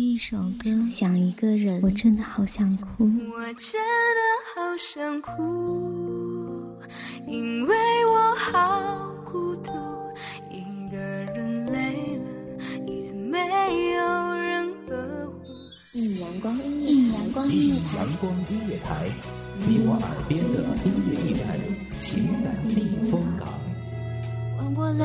一首歌，想一个人，我真的好想哭。我真的好想哭，因为我好孤独，一个人累了也没有人呵护。一阳光，一米阳光音乐台，阳光音乐台，你我耳边的音乐驿站，情感避风港。换我来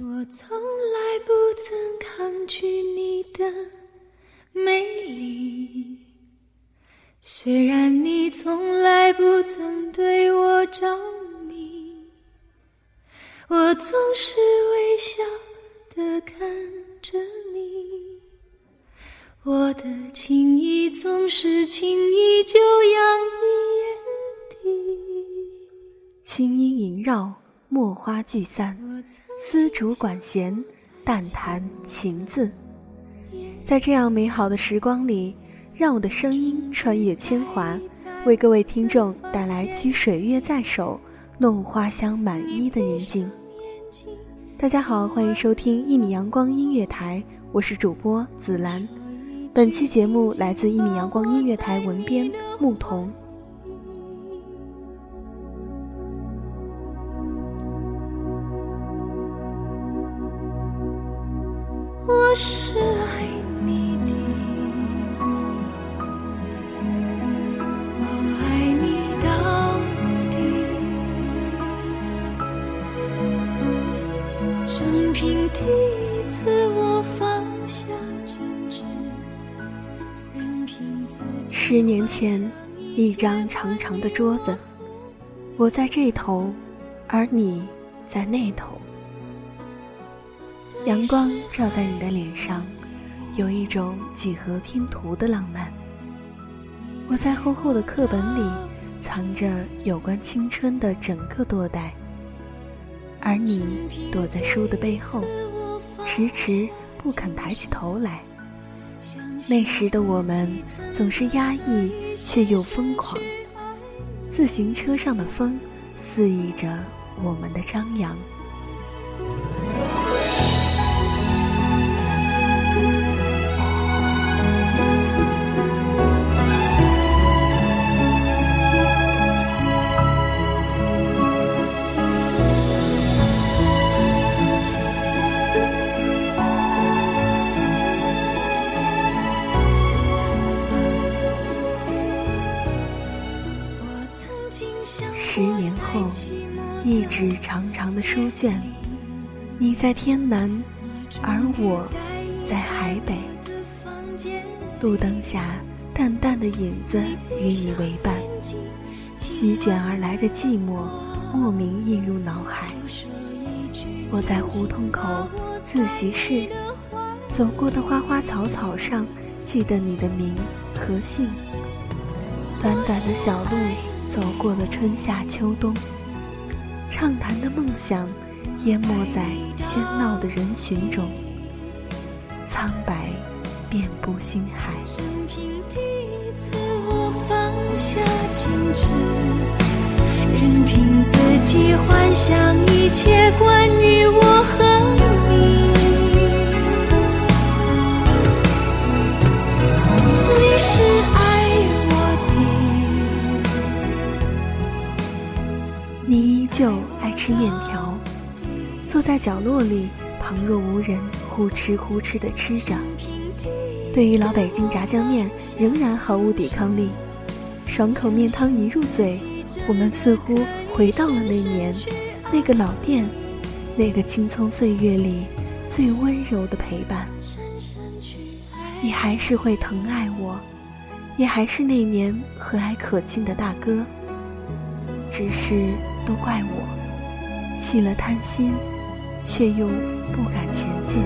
我从来不曾抗拒你的美丽，虽然你从来不曾对我着迷，我总是微笑的看着你，我的情意总是轻易就洋溢眼底。轻音萦绕，墨花聚散。丝竹管弦，淡弹琴字，在这样美好的时光里，让我的声音穿越千华，为各位听众带来掬水月在手，弄花香满衣的宁静。大家好，欢迎收听一米阳光音乐台，我是主播紫兰。本期节目来自一米阳光音乐台文编牧童。我是爱你的，我爱你到底。生平第一次，我放下矜持，任凭自己。十年前，一张长长的桌子，我在这头，而你在那头。阳光照在你的脸上，有一种几何拼图的浪漫。我在厚厚的课本里藏着有关青春的整个多代，而你躲在书的背后，迟迟不肯抬起头来。那时的我们总是压抑却又疯狂，自行车上的风肆意着我们的张扬。纸长长的书卷，你在天南，而我在海北。路灯下，淡淡的影子与你为伴，席卷而来的寂寞，莫名映入脑海。我在胡同口自习室走过的花花草草上，记得你的名和姓。短短的小路。走过了春夏秋冬，畅谈的梦想淹没在喧闹的人群中，苍白遍布心海。生平第一次，我放下矜持，任凭自己幻想一切关于我和你依旧爱吃面条，坐在角落里，旁若无人，呼哧呼哧地吃着。对于老北京炸酱面，仍然毫无抵抗力。爽口面汤一入嘴，我们似乎回到了那年，那个老店，那个青葱岁月里最温柔的陪伴。你还是会疼爱我，也还是那年和蔼可亲的大哥，只是。都怪我，起了贪心，却又不敢前进。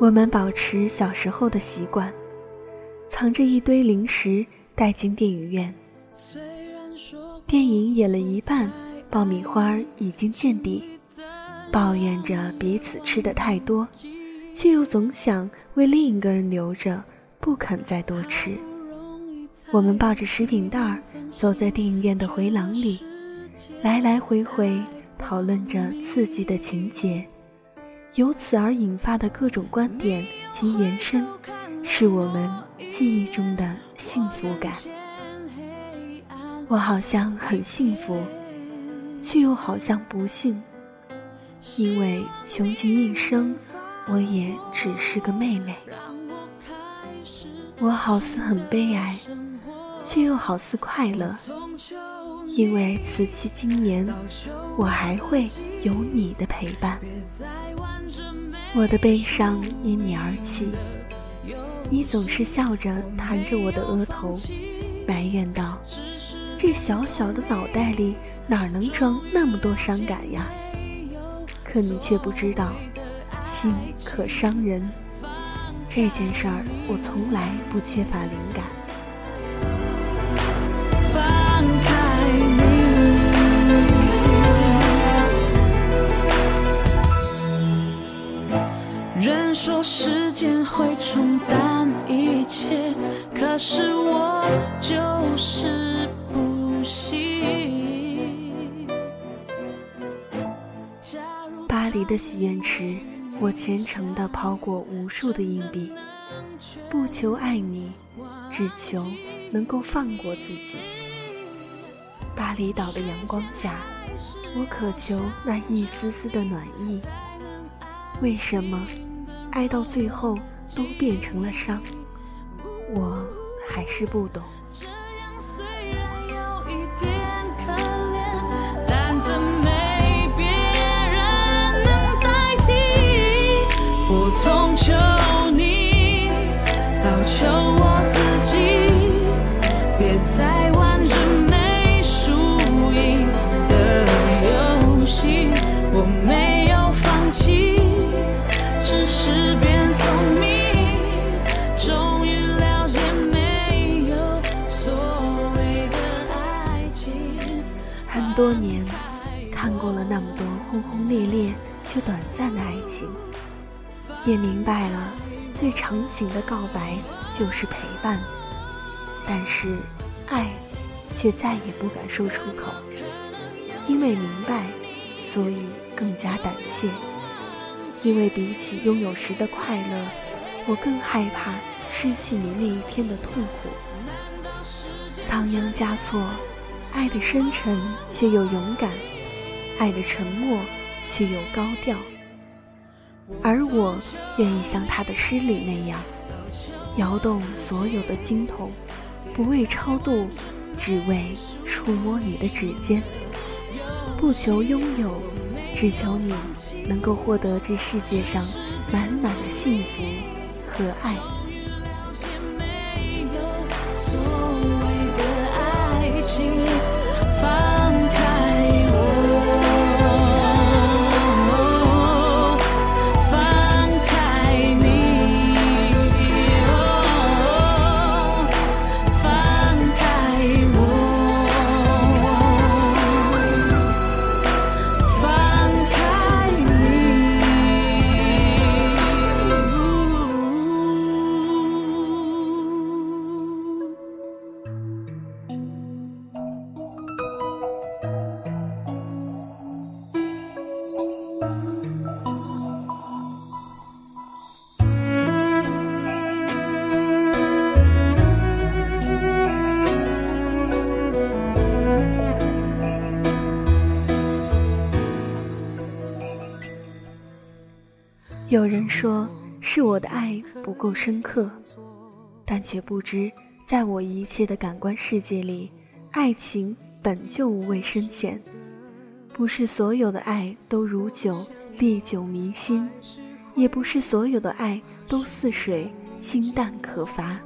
我们保持小时候的习惯，藏着一堆零食带进电影院。电影演了一半，爆米花已经见底，抱怨着彼此吃的太多，却又总想为另一个人留着，不肯再多吃。我们抱着食品袋走在电影院的回廊里，来来回回讨论着刺激的情节，由此而引发的各种观点及延伸，是我们记忆中的幸福感。我好像很幸福，却又好像不幸，因为穷极一生，我也只是个妹妹。我好似很悲哀。却又好似快乐，因为此去经年，我还会有你的陪伴。我的悲伤因你而起，你总是笑着弹着我的额头，埋怨道：“这小小的脑袋里哪能装那么多伤感呀？”可你却不知道，情可伤人。这件事儿，我从来不缺乏灵感。的许愿池，我虔诚地抛过无数的硬币，不求爱你，只求能够放过自己。巴厘岛的阳光下，我渴求那一丝丝的暖意。为什么？爱到最后都变成了伤，我还是不懂。多年，看过了那么多轰轰烈烈却短暂的爱情，也明白了最长情的告白就是陪伴。但是，爱却再也不敢说出口，因为明白，所以更加胆怯。因为比起拥有时的快乐，我更害怕失去你那一天的痛苦。仓央嘉措。爱的深沉却又勇敢，爱的沉默却又高调。而我愿意像他的诗里那样，摇动所有的经筒，不为超度，只为触摸你的指尖。不求拥有，只求你能够获得这世界上满满的幸福和爱。有人说是我的爱不够深刻，但却不知，在我一切的感官世界里，爱情本就无味深浅。不是所有的爱都如酒，历久弥新；也不是所有的爱都似水，清淡可乏。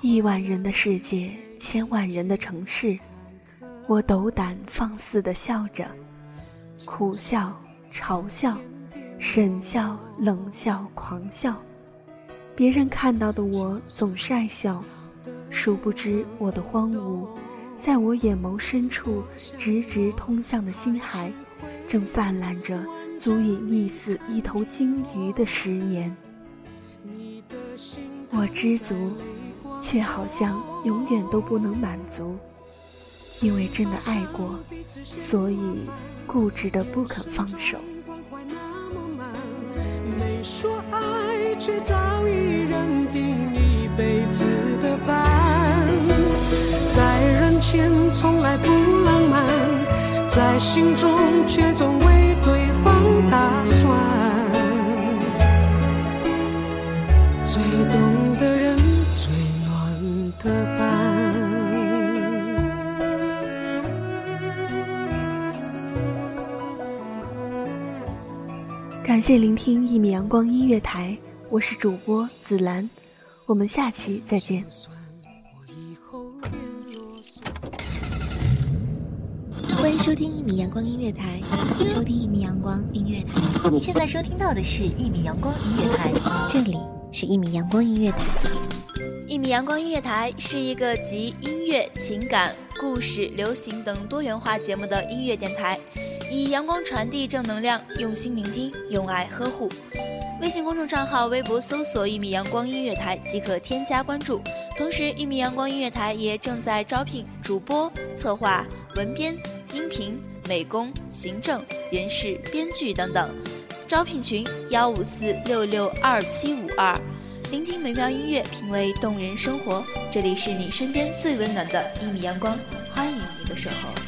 亿万人的世界，千万人的城市，我斗胆放肆地笑着，苦笑，嘲笑。沈笑、冷笑、狂笑。别人看到的我总是爱笑，殊不知我的荒芜，在我眼眸深处直直通向的心海，正泛滥着足以溺死一头鲸鱼的十年。我知足，却好像永远都不能满足，因为真的爱过，所以固执的不肯放手。说爱，却早已认定一辈子的伴。在人前从来不浪漫，在心中却总为对方打算。感谢聆听一米阳光音乐台，我是主播紫兰，我们下期再见。欢迎收听一米阳光音乐台，收听一米阳光音乐台。你现在收听到的是一米阳光音乐台，这里是一米阳光音乐台。一米阳光音乐台是一个集音乐、情感、故事、流行等多元化节目的音乐电台。以阳光传递正能量，用心聆听，用爱呵护。微信公众账号、微博搜索“一米阳光音乐台”即可添加关注。同时，一米阳光音乐台也正在招聘主播、策划、文编、音频、美工、行政、人事、编剧等等。招聘群：幺五四六六二七五二。聆听美妙音乐，品味动人生活。这里是你身边最温暖的一米阳光，欢迎你的守候。